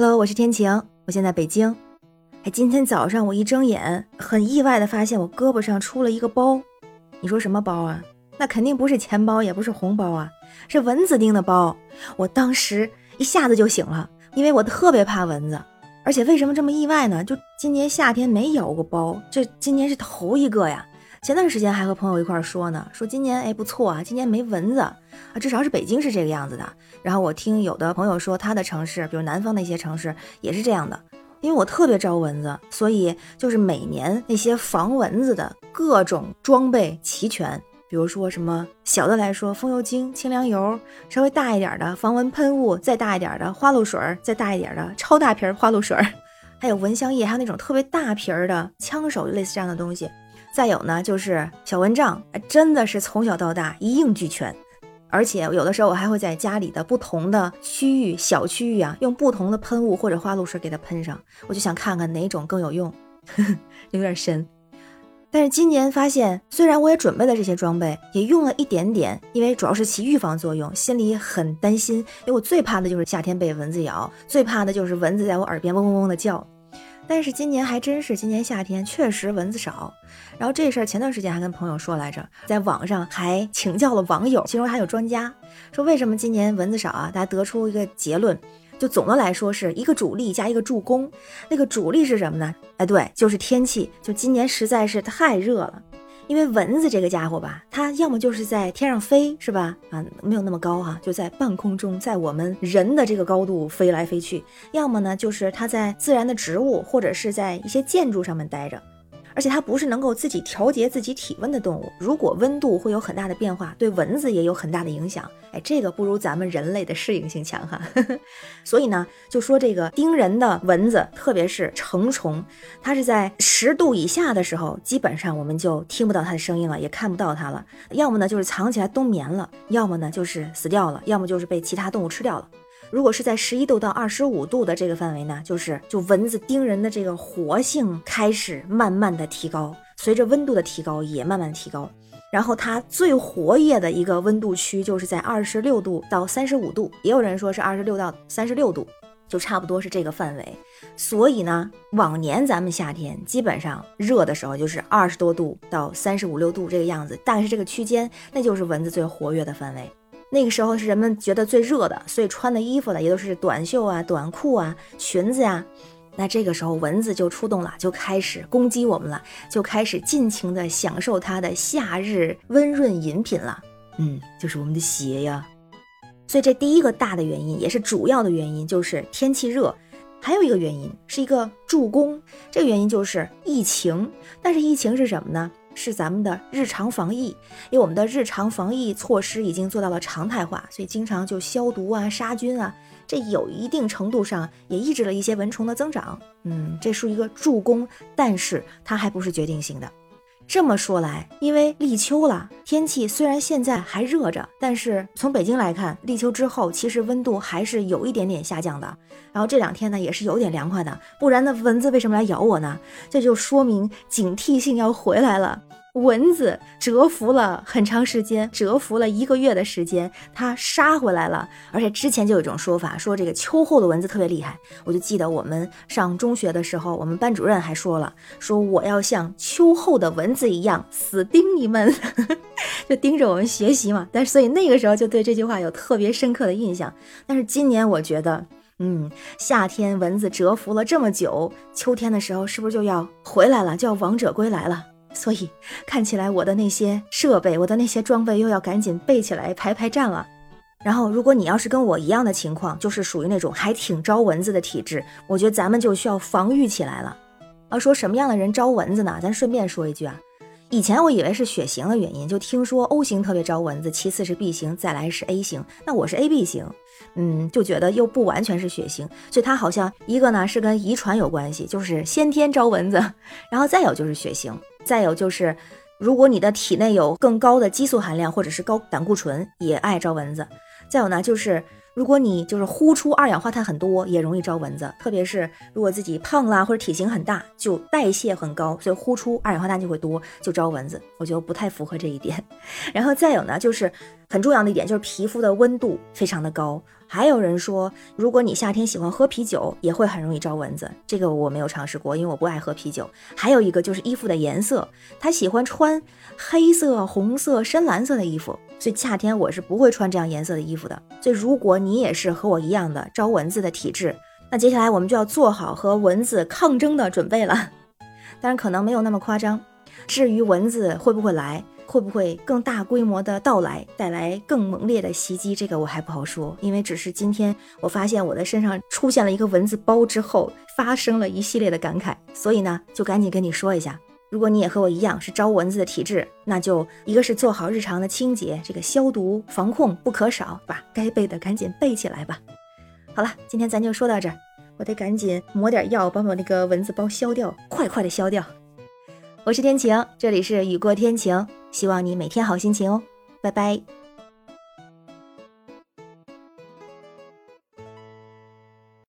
Hello，我是天晴，我现在北京。哎，今天早上我一睁眼，很意外的发现我胳膊上出了一个包。你说什么包啊？那肯定不是钱包，也不是红包啊，是蚊子叮的包。我当时一下子就醒了，因为我特别怕蚊子。而且为什么这么意外呢？就今年夏天没咬过包，这今年是头一个呀。前段时间还和朋友一块说呢，说今年哎不错啊，今年没蚊子啊，至少是北京是这个样子的。然后我听有的朋友说他的城市，比如南方的一些城市也是这样的。因为我特别招蚊子，所以就是每年那些防蚊子的各种装备齐全。比如说什么小的来说，风油精、清凉油；稍微大一点的防蚊喷雾，再大一点的花露水，再大一点的超大瓶花露水，还有蚊香液，还有那种特别大瓶的枪手，类似这样的东西。再有呢，就是小蚊帐，真的是从小到大一应俱全，而且有的时候我还会在家里的不同的区域、小区域啊，用不同的喷雾或者花露水给它喷上，我就想看看哪种更有用，有点深。但是今年发现，虽然我也准备了这些装备，也用了一点点，因为主要是起预防作用，心里很担心，因为我最怕的就是夏天被蚊子咬，最怕的就是蚊子在我耳边嗡嗡嗡的叫。但是今年还真是，今年夏天确实蚊子少。然后这事儿前段时间还跟朋友说来着，在网上还请教了网友，其中还有专家说为什么今年蚊子少啊？大家得出一个结论，就总的来说是一个主力加一个助攻。那个主力是什么呢？哎，对，就是天气。就今年实在是太热了。因为蚊子这个家伙吧，它要么就是在天上飞，是吧？啊，没有那么高哈，就在半空中，在我们人的这个高度飞来飞去；要么呢，就是它在自然的植物或者是在一些建筑上面待着。而且它不是能够自己调节自己体温的动物，如果温度会有很大的变化，对蚊子也有很大的影响。哎，这个不如咱们人类的适应性强哈。所以呢，就说这个叮人的蚊子，特别是成虫，它是在十度以下的时候，基本上我们就听不到它的声音了，也看不到它了。要么呢就是藏起来冬眠了，要么呢就是死掉了，要么就是被其他动物吃掉了。如果是在十一度到二十五度的这个范围呢，就是就蚊子叮人的这个活性开始慢慢的提高，随着温度的提高也慢慢提高。然后它最活跃的一个温度区就是在二十六度到三十五度，也有人说是二十六到三十六度，就差不多是这个范围。所以呢，往年咱们夏天基本上热的时候就是二十多度到三十五六度这个样子，但是这个区间，那就是蚊子最活跃的范围。那个时候是人们觉得最热的，所以穿的衣服呢也都是短袖啊、短裤啊、裙子呀。那这个时候蚊子就出动了，就开始攻击我们了，就开始尽情的享受它的夏日温润饮品了。嗯，就是我们的鞋呀。所以这第一个大的原因，也是主要的原因，就是天气热。还有一个原因是一个助攻，这个原因就是疫情。但是疫情是什么呢？是咱们的日常防疫，因为我们的日常防疫措施已经做到了常态化，所以经常就消毒啊、杀菌啊，这有一定程度上也抑制了一些蚊虫的增长。嗯，这是一个助攻，但是它还不是决定性的。这么说来，因为立秋了，天气虽然现在还热着，但是从北京来看，立秋之后其实温度还是有一点点下降的。然后这两天呢，也是有点凉快的，不然那蚊子为什么来咬我呢？这就说明警惕性要回来了。蚊子蛰伏了很长时间，蛰伏了一个月的时间，它杀回来了。而且之前就有一种说法，说这个秋后的蚊子特别厉害。我就记得我们上中学的时候，我们班主任还说了，说我要像秋后的蚊子一样死盯你们，就盯着我们学习嘛。但是所以那个时候就对这句话有特别深刻的印象。但是今年我觉得，嗯，夏天蚊子蛰伏了这么久，秋天的时候是不是就要回来了，就要王者归来了？所以看起来我的那些设备，我的那些装备又要赶紧备起来排排站了。然后，如果你要是跟我一样的情况，就是属于那种还挺招蚊子的体质，我觉得咱们就需要防御起来了。啊，说什么样的人招蚊子呢？咱顺便说一句啊，以前我以为是血型的原因，就听说 O 型特别招蚊子，其次是 B 型，再来是 A 型。那我是 AB 型，嗯，就觉得又不完全是血型，所以它好像一个呢是跟遗传有关系，就是先天招蚊子，然后再有就是血型。再有就是，如果你的体内有更高的激素含量，或者是高胆固醇，也爱招蚊子。再有呢，就是如果你就是呼出二氧化碳很多，也容易招蚊子。特别是如果自己胖啦或者体型很大，就代谢很高，所以呼出二氧化碳就会多，就招蚊子。我觉得不太符合这一点。然后再有呢，就是很重要的一点，就是皮肤的温度非常的高。还有人说，如果你夏天喜欢喝啤酒，也会很容易招蚊子。这个我没有尝试过，因为我不爱喝啤酒。还有一个就是衣服的颜色，他喜欢穿黑色、红色、深蓝色的衣服，所以夏天我是不会穿这样颜色的衣服的。所以如果你也是和我一样的招蚊子的体质，那接下来我们就要做好和蚊子抗争的准备了。当然可能没有那么夸张。至于蚊子会不会来？会不会更大规模的到来，带来更猛烈的袭击？这个我还不好说，因为只是今天我发现我的身上出现了一个蚊子包之后，发生了一系列的感慨，所以呢，就赶紧跟你说一下，如果你也和我一样是招蚊子的体质，那就一个是做好日常的清洁，这个消毒防控不可少，把该备的赶紧备起来吧。好了，今天咱就说到这儿，我得赶紧抹点药，把我那个蚊子包消掉，快快的消掉。我是天晴，这里是雨过天晴。希望你每天好心情哦，拜拜。